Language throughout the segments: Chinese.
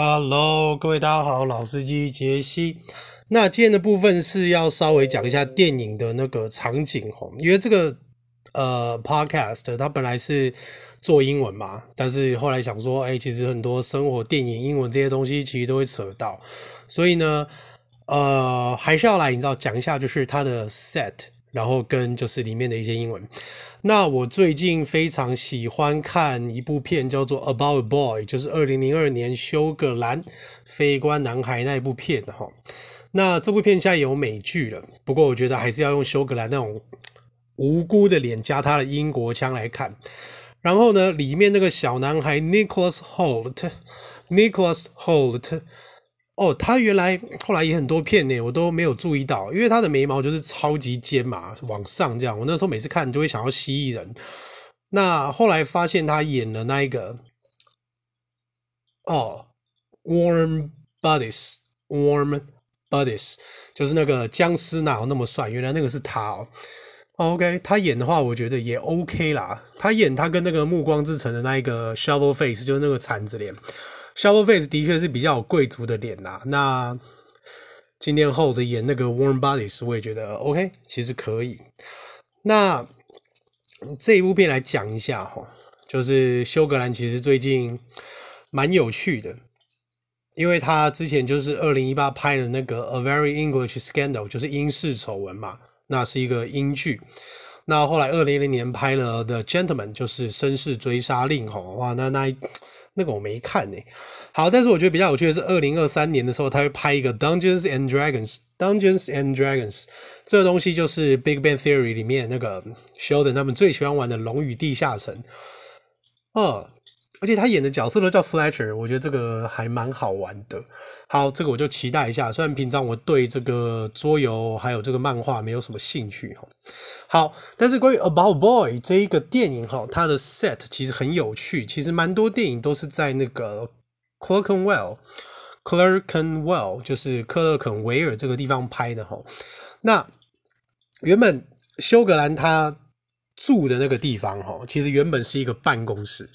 Hello，各位大家好，老司机杰西。那今天的部分是要稍微讲一下电影的那个场景齁，因为这个呃 Podcast 它本来是做英文嘛，但是后来想说，哎，其实很多生活、电影、英文这些东西其实都会扯到，所以呢，呃，还是要来你知道讲一下，就是它的 set。然后跟就是里面的一些英文。那我最近非常喜欢看一部片，叫做《About a Boy》，就是二零零二年休格兰非关男孩那一部片哈。那这部片现在有美剧了，不过我觉得还是要用休格兰那种无辜的脸加他的英国腔来看。然后呢，里面那个小男孩 Nicholas Holt，Nicholas Holt。哦，他原来后来也很多片呢，我都没有注意到，因为他的眉毛就是超级尖嘛，往上这样。我那时候每次看就会想要蜥蜴人。那后来发现他演了那一个，哦，Warm Bodies，Warm Bodies，就是那个僵尸哪有那么帅？原来那个是他哦。OK，他演的话我觉得也 OK 啦。他演他跟那个《暮光之城》的那一个 Shovel Face，就是那个铲子脸。Shovel Face 的确是比较有贵族的脸啦。那今天后的演那个 Warm Bodies，我也觉得 OK，其实可以。那这一部片来讲一下哈，就是休格兰其实最近蛮有趣的，因为他之前就是二零一八拍的那个 A Very English Scandal，就是英式丑闻嘛，那是一个英剧。那后来二零零年拍了 The Gentleman，就是绅士追杀令哈，哇，那那。那个我没看呢、欸，好，但是我觉得比较有趣的是，二零二三年的时候，他会拍一个 Dungeons and Dragons，Dungeons and Dragons 这个东西就是 Big Bang Theory 里面那个 Sheldon 他们最喜欢玩的《龙与地下城》哦，而且他演的角色都叫 Fletcher，我觉得这个还蛮好玩的。好，这个我就期待一下。虽然平常我对这个桌游还有这个漫画没有什么兴趣哈。好，但是关于 About Boy 这一个电影哈，它的 set 其实很有趣。其实蛮多电影都是在那个 Clerkenwell，Clerkenwell 就是克勒肯维尔这个地方拍的哈。那原本休格兰他住的那个地方哈，其实原本是一个办公室。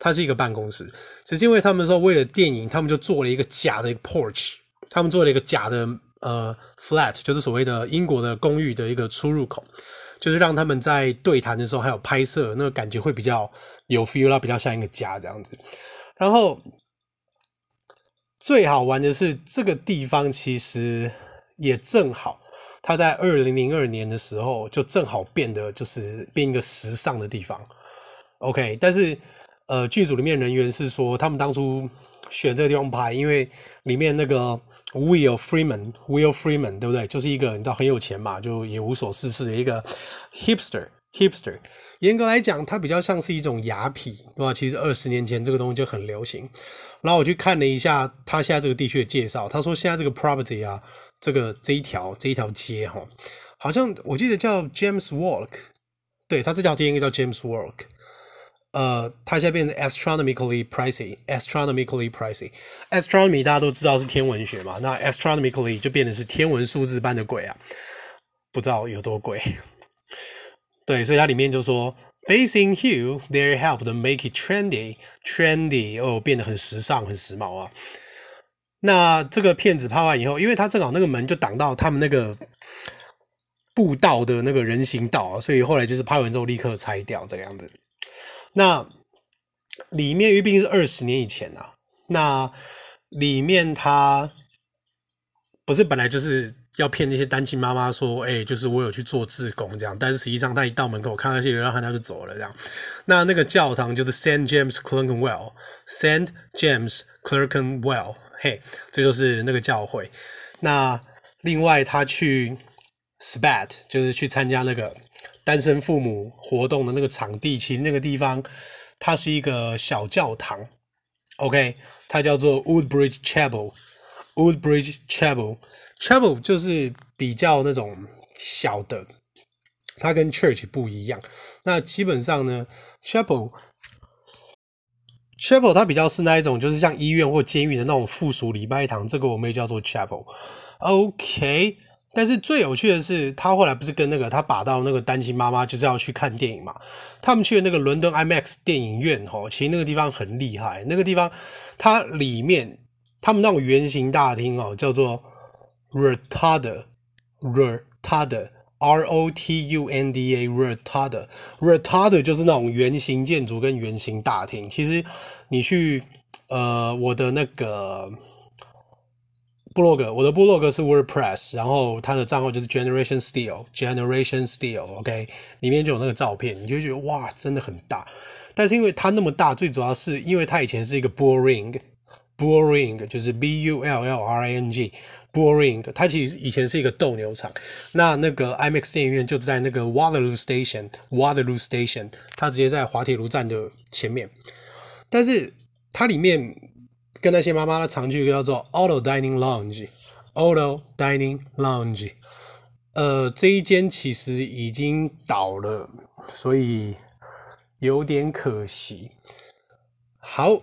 它是一个办公室，只是因为他们说为了电影，他们就做了一个假的一个 porch，他们做了一个假的呃 flat，就是所谓的英国的公寓的一个出入口，就是让他们在对谈的时候还有拍摄，那个感觉会比较有 feel 啦，比较像一个家这样子。然后最好玩的是这个地方其实也正好，它在二零零二年的时候就正好变得就是变一个时尚的地方。OK，但是。呃，剧组里面人员是说，他们当初选这个地方拍，因为里面那个 Will Freeman，Will Freeman，对不对？就是一个你知道很有钱嘛，就也无所事事的一个 hipster，hipster。严格来讲，它比较像是一种雅痞，对吧？其实二十年前这个东西就很流行。然后我去看了一下他现在这个地区的介绍，他说现在这个 property 啊，这个这一条这一条街哈，好像我记得叫 James Walk，对，他这条街应该叫 James Walk。呃，它现在变成 astronomically pricey，astronomically pricey，astronomy 大家都知道是天文学嘛，那 astronomically 就变成是天文数字般的贵啊，不知道有多贵。对，所以它里面就说，Basing hue, they helped make it trendy，trendy 哦，变得很时尚、很时髦啊。那这个片子拍完以后，因为它正好那个门就挡到他们那个步道的那个人行道啊，所以后来就是拍完之后立刻拆掉这个样子。那里面因为毕竟是二十年以前啊，那里面他不是本来就是要骗那些单亲妈妈说，哎、就是我有去做志工这样，但是实际上他一到门口看那些流浪汉，他就走了这样。那那个教堂就是 Saint James Clerkenwell，Saint James Clerkenwell，嘿，这就是那个教会。那另外他去 Spat，就是去参加那个。单身父母活动的那个场地，其实那个地方它是一个小教堂，OK，它叫做 Woodbridge Chapel，Woodbridge Chapel，Chapel 就是比较那种小的，它跟 Church 不一样。那基本上呢，Chapel，Chapel 它比较是那一种，就是像医院或监狱的那种附属礼拜堂，这个我们也叫做 Chapel，OK。但是最有趣的是，他后来不是跟那个他把到那个单亲妈妈，就是要去看电影嘛。他们去的那个伦敦 IMAX 电影院，吼，其实那个地方很厉害。那个地方它里面他们那种圆形大厅哦，叫做 rotunda，rotunda，r o t u n d a，rotunda，rotunda 就是那种圆形建筑跟圆形大厅。其实你去呃我的那个。部落格，我的部落格是 WordPress，然后它的账号就是 Generation Steel，Generation Steel，OK，里面就有那个照片，你就觉得哇，真的很大。但是因为它那么大，最主要是因为它以前是一个 Bullring，Bullring 就是 B U L L R I N G，Bullring，它其实以前是一个斗牛场。那那个 IMAX 电影院就在那个 Waterloo Station，Waterloo Station，它直接在滑铁卢站的前面。但是它里面。跟那些妈妈的常去叫做 Auto Dining Lounge，Auto Dining Lounge，呃，这一间其实已经倒了，所以有点可惜。好，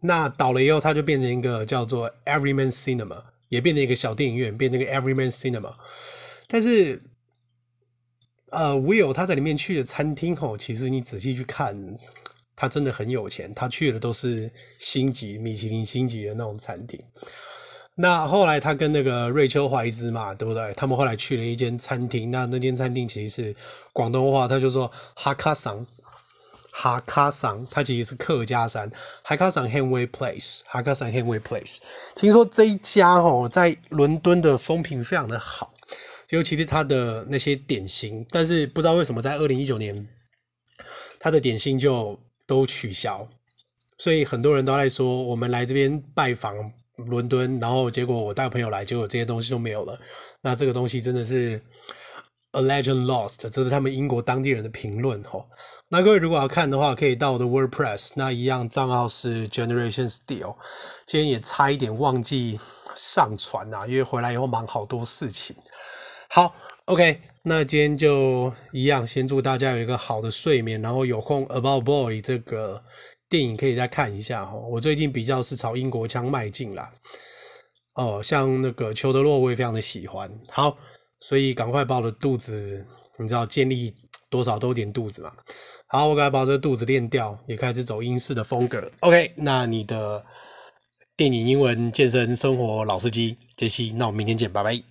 那倒了以后，它就变成一个叫做 Everyman Cinema，也变成一个小电影院，变成一个 Everyman Cinema。但是，呃，Will 他在里面去的餐厅吼，其实你仔细去看。他真的很有钱，他去的都是星级米其林星级的那种餐厅。那后来他跟那个瑞秋怀兹嘛，对不对？他们后来去了一间餐厅，那那间餐厅其实是广东话，他就说哈卡桑，哈卡桑，它其实是客家山，哈卡桑 Henway Place，哈卡桑 Henry Place。听说这一家哦，在伦敦的风评非常的好，尤其是他的那些点心，但是不知道为什么在二零一九年，他的点心就。都取消，所以很多人都在说，我们来这边拜访伦敦，然后结果我带朋友来，结果这些东西都没有了。那这个东西真的是 a legend lost，这是他们英国当地人的评论吼。那各位如果要看的话，可以到我的 WordPress，那一样账号是 Generation Steel。今天也差一点忘记上传啊，因为回来以后忙好多事情。好。OK，那今天就一样，先祝大家有一个好的睡眠，然后有空《About Boy》这个电影可以再看一下哈。我最近比较是朝英国腔迈进啦。哦，像那个裘德洛我也非常的喜欢。好，所以赶快把我的肚子，你知道建立多少都有点肚子嘛。好，我赶快把这个肚子练掉，也开始走英式的风格。OK，那你的电影、英文、健身、生活老司机杰西，那我们明天见，拜拜。